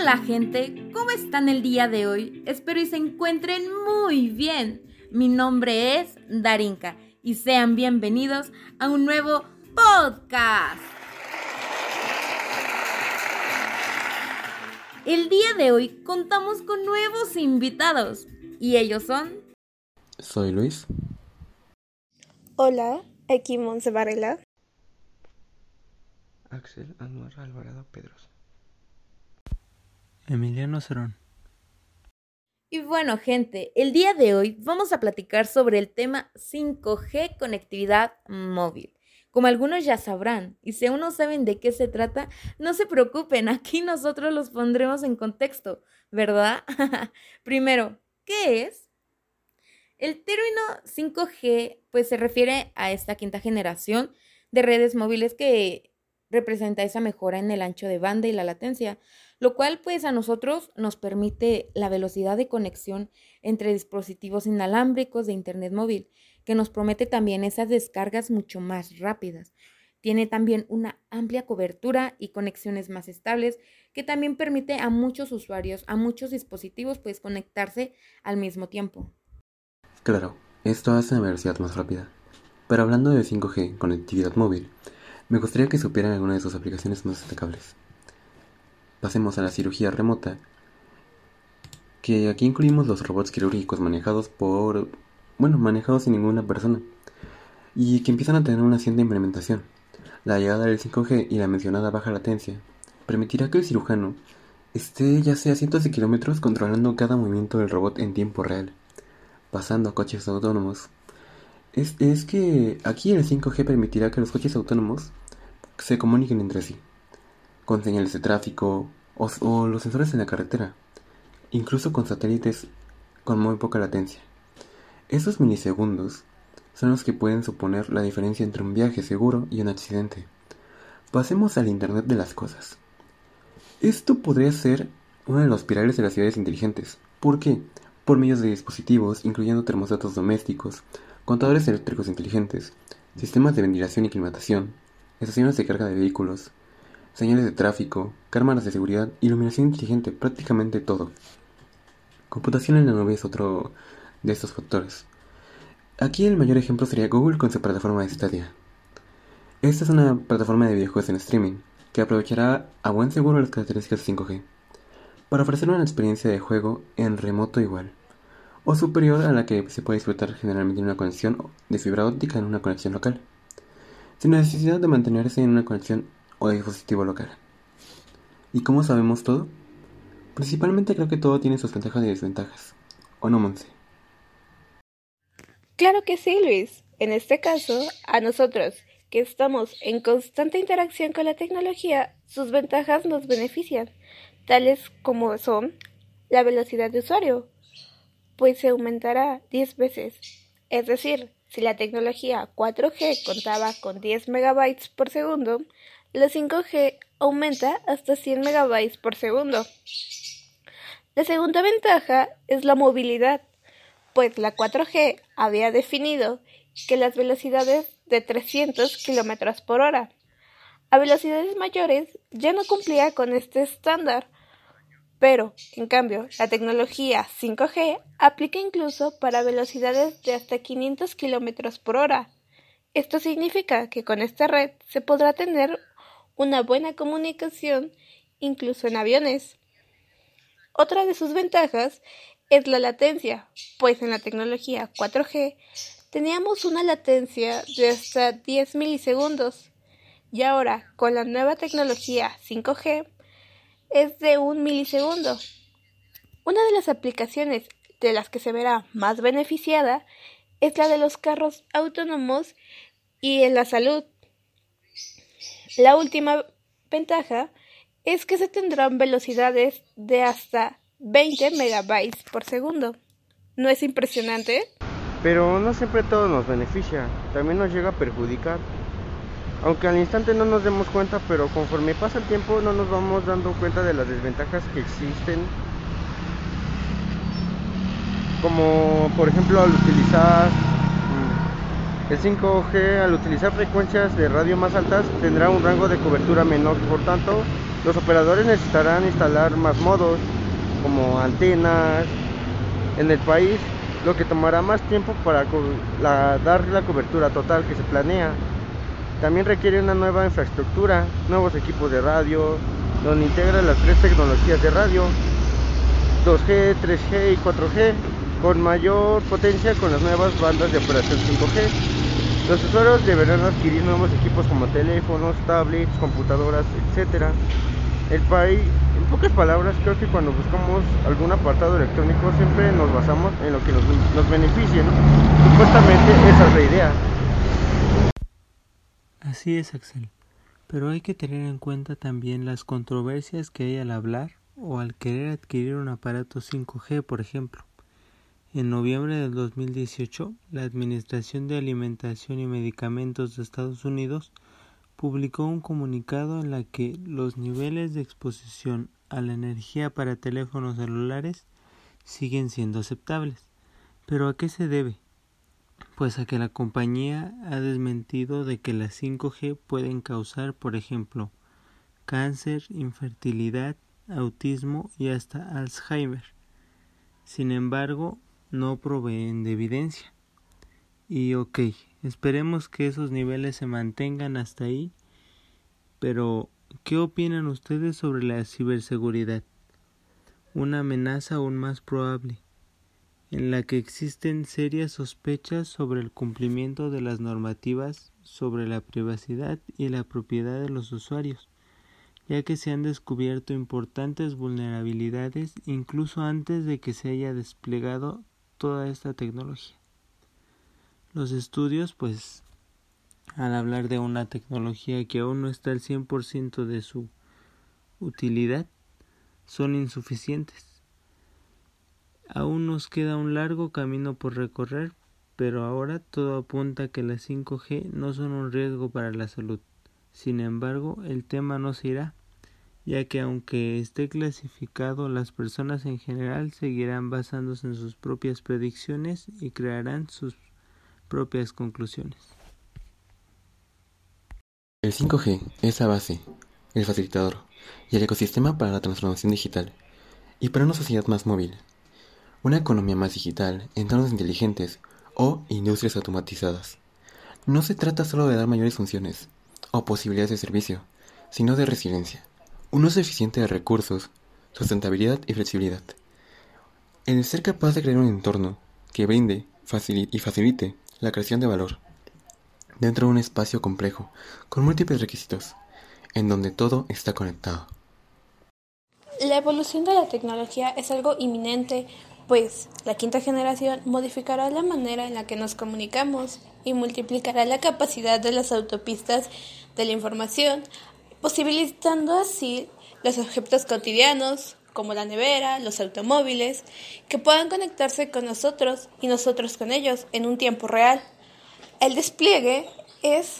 Hola gente, ¿cómo están el día de hoy? Espero y se encuentren muy bien. Mi nombre es Darinka y sean bienvenidos a un nuevo podcast. El día de hoy contamos con nuevos invitados y ellos son... Soy Luis. Hola, aquí Monse Varela. Axel Anuar Alvarado Pedros. Emiliano Cerón. Y bueno, gente, el día de hoy vamos a platicar sobre el tema 5G conectividad móvil. Como algunos ya sabrán, y si aún no saben de qué se trata, no se preocupen, aquí nosotros los pondremos en contexto, ¿verdad? Primero, ¿qué es? El término 5G pues se refiere a esta quinta generación de redes móviles que representa esa mejora en el ancho de banda y la latencia, lo cual pues a nosotros nos permite la velocidad de conexión entre dispositivos inalámbricos de Internet móvil, que nos promete también esas descargas mucho más rápidas. Tiene también una amplia cobertura y conexiones más estables que también permite a muchos usuarios, a muchos dispositivos, pues conectarse al mismo tiempo. Claro, esto hace la velocidad más rápida. Pero hablando de 5G, conectividad móvil, me gustaría que supieran algunas de sus aplicaciones más destacables. Pasemos a la cirugía remota, que aquí incluimos los robots quirúrgicos manejados por, bueno, manejados sin ninguna persona, y que empiezan a tener una cierta implementación. La llegada del 5G y la mencionada baja latencia permitirá que el cirujano esté ya sea a cientos de kilómetros controlando cada movimiento del robot en tiempo real, pasando a coches autónomos. Es, es que aquí el 5G permitirá que los coches autónomos se comuniquen entre sí, con señales de tráfico o, los sensores en la carretera, incluso con satélites con muy poca latencia. Esos milisegundos son los que pueden suponer la diferencia entre un viaje seguro y un accidente. Pasemos al Internet de las Cosas. Esto podría ser uno de los pilares de las ciudades inteligentes. ¿Por qué? Por medios de dispositivos, incluyendo termostatos domésticos, contadores eléctricos inteligentes, sistemas de ventilación y climatación, estaciones de carga de vehículos, señales de tráfico, cámaras de seguridad, iluminación inteligente, prácticamente todo. Computación en la nube es otro de estos factores. Aquí el mayor ejemplo sería Google con su plataforma de Stadia. Esta es una plataforma de videojuegos en streaming que aprovechará a buen seguro las características 5G para ofrecer una experiencia de juego en remoto igual o superior a la que se puede disfrutar generalmente en una conexión de fibra óptica en una conexión local sin necesidad de mantenerse en una conexión o dispositivo local. ¿Y cómo sabemos todo? Principalmente creo que todo tiene sus ventajas y desventajas. ¿O no, Monse? Claro que sí, Luis. En este caso, a nosotros, que estamos en constante interacción con la tecnología, sus ventajas nos benefician, tales como son la velocidad de usuario, pues se aumentará 10 veces. Es decir, si la tecnología 4G contaba con 10 megabytes por segundo, la 5G aumenta hasta 100 megabytes por segundo. La segunda ventaja es la movilidad, pues la 4G había definido que las velocidades de 300 km por hora. A velocidades mayores ya no cumplía con este estándar, pero, en cambio, la tecnología 5G aplica incluso para velocidades de hasta 500 km por hora. Esto significa que con esta red se podrá tener una buena comunicación incluso en aviones. Otra de sus ventajas es la latencia, pues en la tecnología 4G teníamos una latencia de hasta 10 milisegundos y ahora con la nueva tecnología 5G es de un milisegundo. Una de las aplicaciones de las que se verá más beneficiada es la de los carros autónomos y en la salud. La última ventaja es que se tendrán velocidades de hasta 20 megabytes por segundo. ¿No es impresionante? Pero no siempre todo nos beneficia, también nos llega a perjudicar. Aunque al instante no nos demos cuenta, pero conforme pasa el tiempo no nos vamos dando cuenta de las desventajas que existen. Como por ejemplo al utilizar el 5G, al utilizar frecuencias de radio más altas, tendrá un rango de cobertura menor. Por tanto, Los operadores necesitarán instalar más modos, como antenas, en el país, lo que tomará más tiempo para dar la cobertura total que se planea. También requiere una nueva infraestructura, nuevos equipos de radio, donde integra las tres tecnologías de radio, 2G, 3G y 4G, con mayor potencia con las nuevas bandas de operación 5G. Los usuarios deberán adquirir nuevos equipos como teléfonos, tablets, computadoras, etc. El país, en pocas palabras, creo que cuando buscamos algún apartado electrónico siempre nos basamos en lo que nos, nos beneficie, Supuestamente esa es la idea. Así es, Axel. Pero hay que tener en cuenta también las controversias que hay al hablar o al querer adquirir un aparato 5G, por ejemplo. En noviembre del 2018, la Administración de Alimentación y Medicamentos de Estados Unidos publicó un comunicado en la que los niveles de exposición a la energía para teléfonos celulares siguen siendo aceptables. ¿Pero a qué se debe? pues a que la compañía ha desmentido de que las 5G pueden causar, por ejemplo, cáncer, infertilidad, autismo y hasta Alzheimer. Sin embargo, no proveen de evidencia. Y ok, esperemos que esos niveles se mantengan hasta ahí, pero ¿qué opinan ustedes sobre la ciberseguridad? Una amenaza aún más probable en la que existen serias sospechas sobre el cumplimiento de las normativas sobre la privacidad y la propiedad de los usuarios, ya que se han descubierto importantes vulnerabilidades incluso antes de que se haya desplegado toda esta tecnología. Los estudios, pues, al hablar de una tecnología que aún no está al 100% de su utilidad, son insuficientes Aún nos queda un largo camino por recorrer, pero ahora todo apunta a que las 5G no son un riesgo para la salud. Sin embargo, el tema no se irá, ya que aunque esté clasificado, las personas en general seguirán basándose en sus propias predicciones y crearán sus propias conclusiones. El 5G es la base, el facilitador y el ecosistema para la transformación digital y para una sociedad más móvil una economía más digital, entornos inteligentes o industrias automatizadas. No se trata solo de dar mayores funciones o posibilidades de servicio, sino de resiliencia, un uso eficiente de recursos, sustentabilidad y flexibilidad. El ser capaz de crear un entorno que brinde y facilite la creación de valor dentro de un espacio complejo con múltiples requisitos, en donde todo está conectado. La evolución de la tecnología es algo inminente pues la quinta generación modificará la manera en la que nos comunicamos y multiplicará la capacidad de las autopistas de la información, posibilitando así los objetos cotidianos, como la nevera, los automóviles, que puedan conectarse con nosotros y nosotros con ellos en un tiempo real. El despliegue es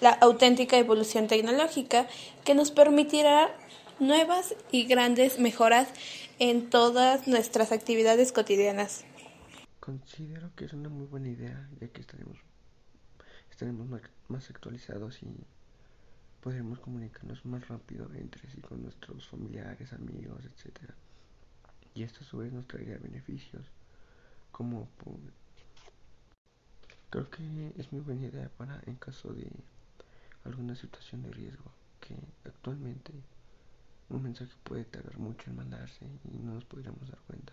la auténtica evolución tecnológica que nos permitirá nuevas y grandes mejoras en todas nuestras actividades cotidianas. Considero que es una muy buena idea, ya que estaremos, estaremos más actualizados y podremos comunicarnos más rápido entre sí con nuestros familiares, amigos, etc. Y esto a su vez nos traería beneficios, como creo que es muy buena idea para en caso de alguna situación de riesgo que actualmente un mensaje puede tardar mucho en mandarse y no nos podríamos dar cuenta.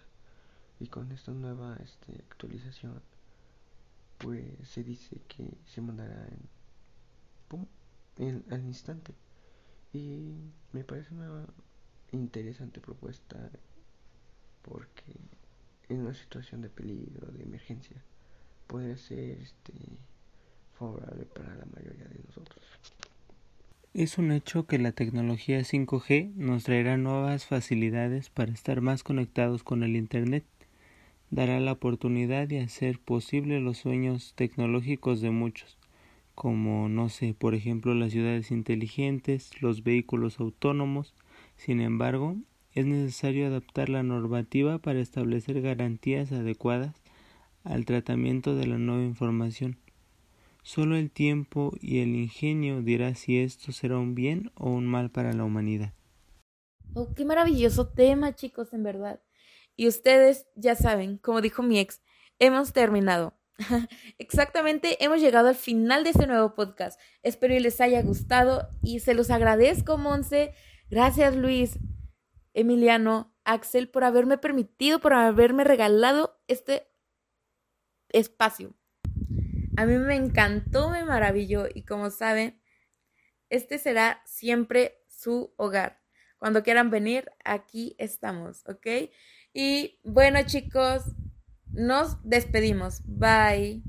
Y con esta nueva este, actualización, pues se dice que se mandará en, al instante. Y me parece una interesante propuesta porque en una situación de peligro, de emergencia, puede ser este, favorable para la mayoría de nosotros. Es un hecho que la tecnología 5G nos traerá nuevas facilidades para estar más conectados con el Internet. Dará la oportunidad de hacer posible los sueños tecnológicos de muchos, como, no sé, por ejemplo, las ciudades inteligentes, los vehículos autónomos. Sin embargo, es necesario adaptar la normativa para establecer garantías adecuadas al tratamiento de la nueva información Solo el tiempo y el ingenio dirá si esto será un bien o un mal para la humanidad. Oh, qué maravilloso tema, chicos, en verdad. Y ustedes ya saben, como dijo mi ex, hemos terminado. Exactamente, hemos llegado al final de este nuevo podcast. Espero que les haya gustado y se los agradezco, Monse. Gracias, Luis, Emiliano, Axel, por haberme permitido, por haberme regalado este espacio. A mí me encantó, me maravilló y como saben, este será siempre su hogar. Cuando quieran venir, aquí estamos, ¿ok? Y bueno chicos, nos despedimos. Bye.